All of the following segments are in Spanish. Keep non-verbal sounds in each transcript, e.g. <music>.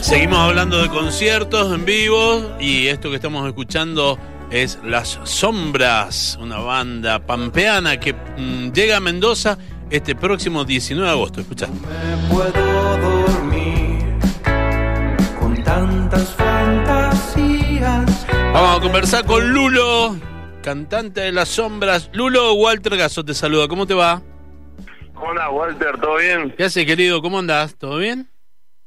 Seguimos hablando de conciertos en vivo y esto que estamos escuchando es Las Sombras, una banda pampeana que mm, llega a Mendoza este próximo 19 de agosto. Escucha. me puedo dormir con tantas fantasías. Vamos a conversar con Lulo, cantante de Las Sombras. Lulo, Walter Gaso te saluda. ¿Cómo te va? Hola Walter, ¿todo bien? ¿Qué haces, querido? ¿Cómo andás? ¿Todo bien?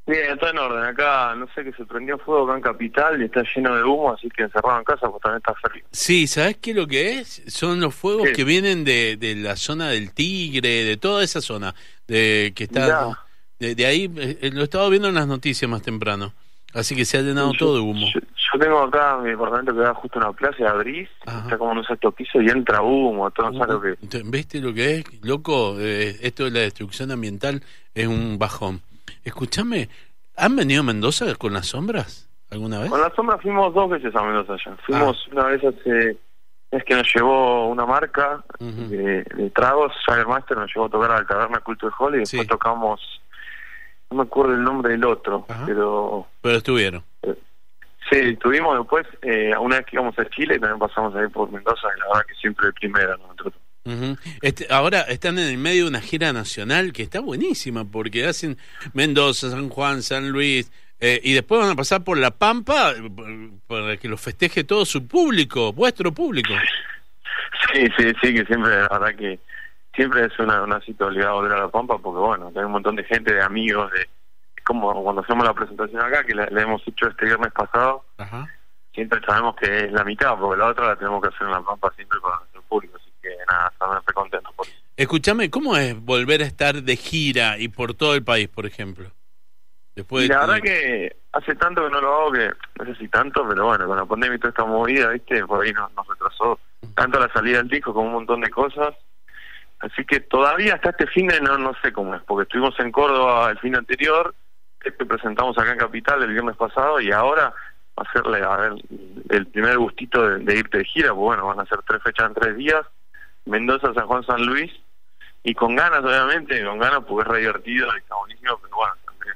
Bien, está en orden. Acá no sé que se prendió fuego acá en Capital y está lleno de humo, así que encerrado en casa pues también está frío. Sí, ¿sabes qué lo que es? Son los fuegos ¿Qué? que vienen de, de la zona del Tigre, de toda esa zona, de que está de, de ahí, eh, lo he estado viendo en las noticias más temprano. Así que se ha llenado Yo- todo de humo. Yo, yo tengo acá mi departamento que da justo una plaza de abrís, Ajá. está como en un sexto piso y entra humo, todo, ¿sabes lo que? ¿Viste lo que es? Loco, eh, esto de la destrucción ambiental es un bajón. Escúchame, ¿han venido a Mendoza con las sombras alguna vez? Con la sombra fuimos dos veces a Mendoza ya. Fuimos una vez hace... Es que nos llevó una marca de, de tragos, Master nos llevó a tocar a la taberna Culto de Hall y después Sí. tocamos... No me acuerdo el nombre del otro, Ajá. pero Pero estuvieron. Sí, tuvimos después, eh, una vez que íbamos a Chile, también pasamos ahí por Mendoza, y la verdad que siempre de primera nosotros. Ujú. Este, ahora están en el medio de una gira nacional que está buenísima porque hacen Mendoza, San Juan, San Luis eh, y después van a pasar por La Pampa eh, para que lo festeje todo su público, vuestro público. Sí, sí, sí, que siempre, la verdad que siempre es una, una cita obligada volver a La Pampa, porque bueno, hay un montón de gente, de amigos, de como cuando hacemos la presentación acá, que la, la hemos hecho este viernes pasado, Ajá. siempre sabemos que es la mitad, porque la otra la tenemos que hacer en La Pampa siempre para nuestro público, que nada, estamos re contentos por eso. Escúchame, ¿cómo es volver a estar de gira y por todo el país, por ejemplo? Después Y la verdad que hace tanto que no lo hago que no sé si tanto, pero bueno, con la pandemia y toda esta movida, ¿viste? Por ahí nos, nos retrasó tanto la salida del disco como un montón de cosas. Así que todavía hasta este fin de no, no sé cómo es, porque estuvimos en Córdoba el fin anterior, este presentamos acá en Capital el viernes pasado y ahora hacerle a ver el primer gustito de, de irte de gira, pues bueno, van a ser tres fechas en tres días, Mendoza, San Juan, San Luis, y con ganas obviamente, con ganas porque es re divertido y está buenísimo, pero bueno, también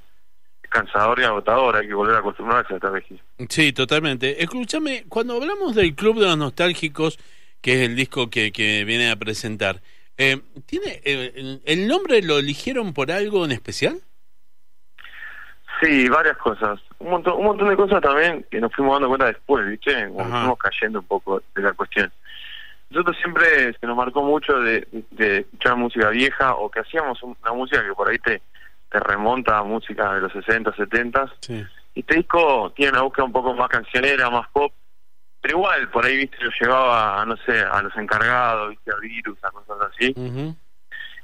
es cansador y agotador, hay que volver a acostumbrarse a esta vez. Sí, totalmente. Escúchame, cuando hablamos del Club de los Nostálgicos, que es el disco que, que viene a presentar, eh, ¿tiene eh, el, nombre lo eligieron por algo en especial? Sí, varias cosas. Un montón, un montón de cosas también que nos fuimos dando cuenta después, ¿viste? Ajá. fuimos cayendo un poco de la cuestión. Nosotros siempre se nos marcó mucho de, de escuchar música vieja o que hacíamos un- una música que por ahí te, te remonta a música de los 60, 70. Sí. Y este disco tiene una búsqueda un poco más cancionera, más pop, pero igual por ahí, viste, lo llevaba, a, no sé, a los encargados, viste, a virus, a cosas así. Ujú.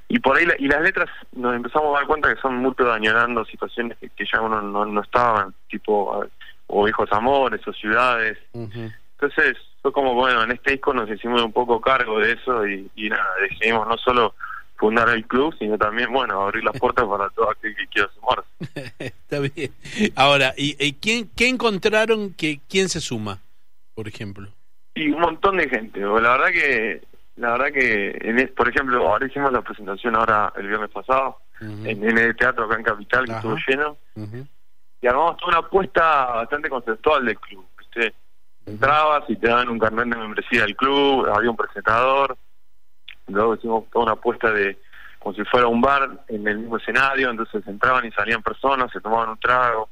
Y por ahí, la- y las letras nos empezamos a dar cuenta que son mucho añorando situaciones que, que ya uno no, no estaban, tipo, o viejos amores, o ciudades. Ujú. Entonces, fue como, bueno, en este disco nos hicimos un poco cargo de eso y, y nada, decidimos no solo fundar el club, sino también, bueno, abrir las puertas para todo aquel que quiera sumarse. <laughs> Está bien. Ahora, ¿y, y quién, qué encontraron que quién se suma, por ejemplo? Y un montón de gente, la verdad que, la verdad que, en por ejemplo, ahora hicimos la presentación ahora el viernes pasado, en, en el teatro acá en Capital, que Ajá. estuvo lleno, y armamos toda una apuesta bastante conceptual del club, ¿viste? Entrabas y te daban un carnet de membresía del club, había un presentador, luego hicimos toda una apuesta de como si fuera un bar en el mismo escenario, entonces entraban y salían personas, se tomaban un trago,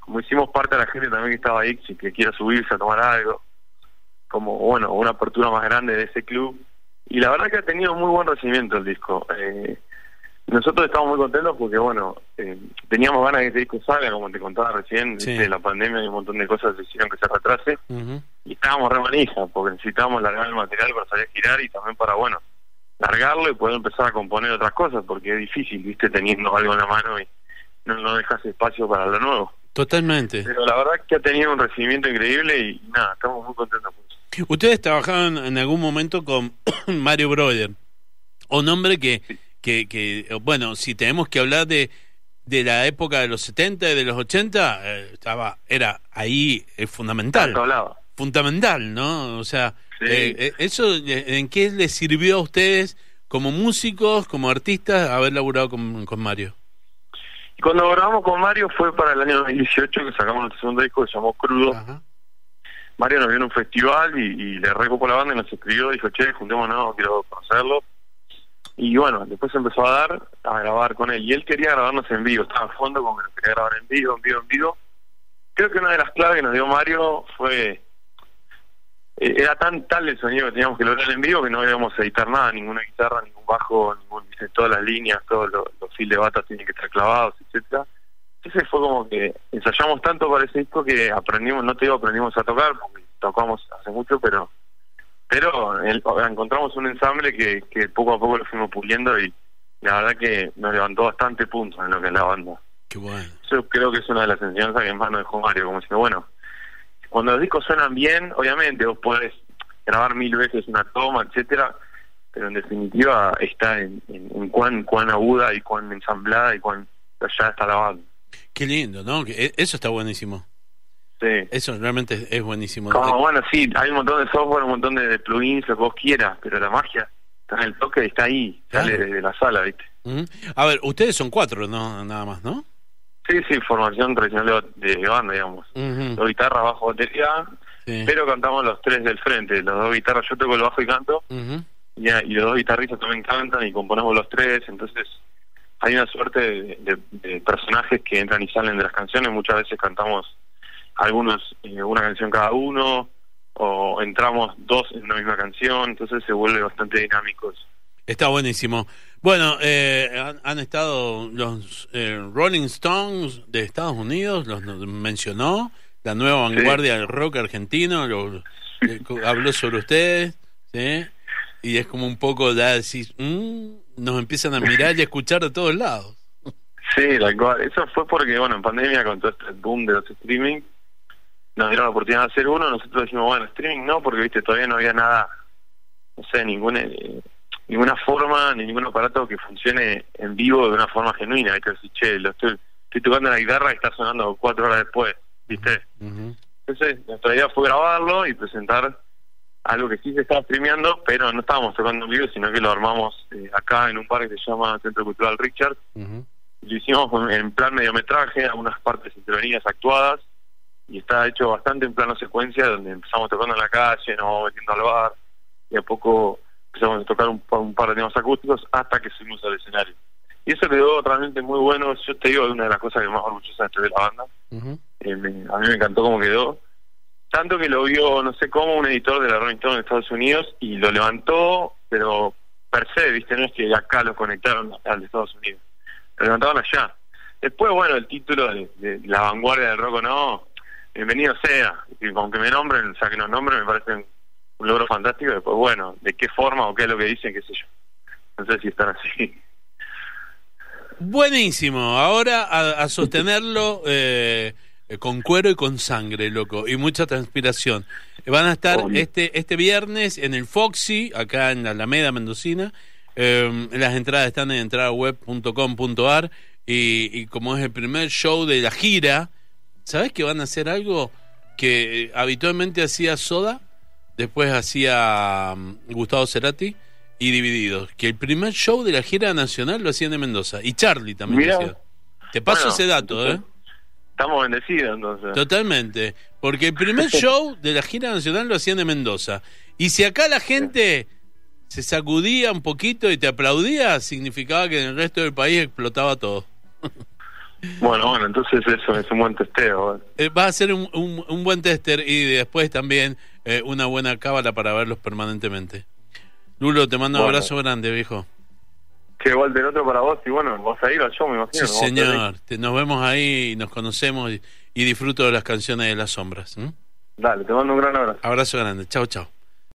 como hicimos parte de la gente también que estaba ahí, si que quiera subirse a tomar algo, como bueno, una apertura más grande de ese club, y la verdad que ha tenido muy buen recibimiento el disco. Eh, nosotros estamos muy contentos porque, bueno, eh, teníamos ganas de que este disco salga, como te contaba recién, Sí. la pandemia y un montón de cosas hicieron que se retrase, Ujú. y estábamos re manija, porque necesitábamos largar el material para salir a girar y también para, bueno, largarlo y poder empezar a componer otras cosas, porque es difícil, viste, teniendo algo en la mano y no, no dejas espacio para lo nuevo. Totalmente. Pero la verdad que ha tenido un recibimiento increíble y nada, estamos muy contentos. Ustedes trabajaban en algún momento con <coughs> Mario Broder, un hombre que, que, que, bueno, si tenemos que hablar de, de la época de los 70 y de los 80, eh, estaba, era ahí eh, fundamental. Fundamental, ¿no? O sea, Sí. eh, eh, eso, eh, ¿en qué les sirvió a ustedes como músicos, como artistas, haber laburado con, con Mario? Cuando grabamos con Mario fue para el año 2018 que sacamos nuestro segundo disco que se llamó Crudo. Ajá. Mario nos vio en un festival y, y le recopó la banda y nos escribió, dijo, che, juntémonos, quiero conocerlo. Y bueno, después empezó a dar, a grabar con él. Y él quería grabarnos en vivo, estaba a fondo como que nos quería grabar en vivo, en vivo, en vivo. Creo que una de las claves que nos dio Mario fue... eh, Era tan tal el sonido que teníamos que lograr en vivo que no íbamos a editar nada, ninguna guitarra, ningún bajo, ningún, dice, todas las líneas, todos los, los fil de bata tienen que estar clavados, etcétera entonces fue como que ensayamos tanto para ese disco que aprendimos, no te digo aprendimos a tocar, porque tocamos hace mucho, pero pero el- encontramos un ensamble que, que poco a poco lo fuimos puliendo y la verdad que nos levantó bastante puntos en lo que es la banda. Qué bueno. Yo creo que es una de las enseñanzas que más nos dejó Mario, como diciendo, bueno, cuando los discos suenan bien, obviamente vos podés grabar mil veces una toma, etcétera, pero en definitiva está en, en, en cuán, cuán aguda y cuán ensamblada y cuán allá está la banda. Qué lindo, ¿no? E- Eso está buenísimo. Sí. Eso realmente es- buenísimo. Como, bueno, sí, hay un montón de software, un montón de, plugins, lo que vos quieras, pero la magia está en el toque está ahí, sale Claro. de la sala, ¿viste? A ver, ustedes son cuatro, ¿no? Nada más, ¿no? Sí, sí, formación tradicional de, de banda, digamos. Ujú. Dos guitarras, bajo, batería, Sí. pero cantamos los tres del frente, los dos guitarras, yo toco el bajo y canto, Ujú. y, y los dos guitarristas también cantan y componemos los tres, entonces hay una suerte de, de- de personajes que entran y salen de las canciones, muchas veces cantamos algunos eh, una canción cada uno, o entramos dos en una misma canción, entonces se vuelve bastante dinámico. eso. Está buenísimo. Bueno, eh, han, han estado los eh, Rolling Stones de Estados Unidos, los mencionó, la nueva Sí. vanguardia del rock argentino, lo- eh, habló sobre ustedes, ¿sí? Y es como un poco ya decís, mm, nos empiezan a mirar y a escuchar de todos lados. Sí, cual. Eso fue porque, bueno, en pandemia, con todo este boom de los streaming, nos dieron la oportunidad de hacer uno. Nosotros dijimos, bueno, streaming no, porque, viste, todavía no había nada, no sé, ninguna, eh, ninguna forma, ni ningún aparato que funcione en vivo de una forma genuina. Que decir, che, lo estoy, estoy tocando la guitarra y está sonando cuatro horas después, viste. Entonces, nuestra idea fue grabarlo y presentar algo que sí se estaba streameando, pero no estábamos tocando en vivo, sino que lo armamos eh, acá en un parque que se llama Centro Cultural Richard. Ujú. Lo hicimos en plan mediometraje, algunas partes intervenidas actuadas, y está hecho bastante en plano secuencia, donde empezamos tocando en la calle, nos vamos metiendo al bar, y a poco empezamos a tocar un, pa- un par de temas acústicos hasta que subimos al escenario. Y eso quedó realmente muy bueno, yo te digo, es una de las cosas que más orgullosa estoy de la banda. Eh, me- a mí me encantó cómo quedó. Tanto que lo vio, no sé cómo, un editor de la Rolling Stone en Estados Unidos y lo levantó, pero per se, ¿viste? No es que acá lo conectaron al de Estados Unidos. Lo levantaron allá. Después, bueno, el título de, de La vanguardia del rock o no, bienvenido sea. Y aunque me nombren, o sea, que nos nombren, me parece un, un logro fantástico. Después, bueno, de qué forma o qué es lo que dicen, qué sé yo. No sé si están así. Buenísimo. Ahora a, a sostenerlo eh, con cuero y con sangre, loco, y mucha transpiración. Van a estar Obvio. este este viernes en el Foxy, acá en la Alameda Mendocina. Eh, las entradas están en entradaweb.com.ar y, y como es el primer show de la gira, ¿sabes que van a hacer algo que eh, habitualmente hacía Soda? Después hacía mm, Gustavo Cerati y Divididos. Que el primer show de la gira nacional lo hacían en Mendoza. Y Charlie también Mirá. lo hacía. Te paso Bueno, ese dato, ¿eh? Estamos bendecidos, entonces. Totalmente. Porque el primer <laughs> show de la gira nacional lo hacían en Mendoza. Y si acá la gente se sacudía un poquito y te aplaudía, significaba que en el resto del país explotaba todo. <laughs> Bueno, bueno, entonces eso es un buen testeo. Eh, va a ser un, un- un buen tester y después también eh, una buena cábala para verlos permanentemente. Lulo, te mando un abrazo grande, viejo. Che, Walter, otro para vos y bueno, vas a ir al show, me imagino. Señor. Te- nos vemos ahí, nos conocemos y, y disfruto de las canciones de las sombras. ¿m? Dale, te mando un gran abrazo. Abrazo grande. Chao, chao.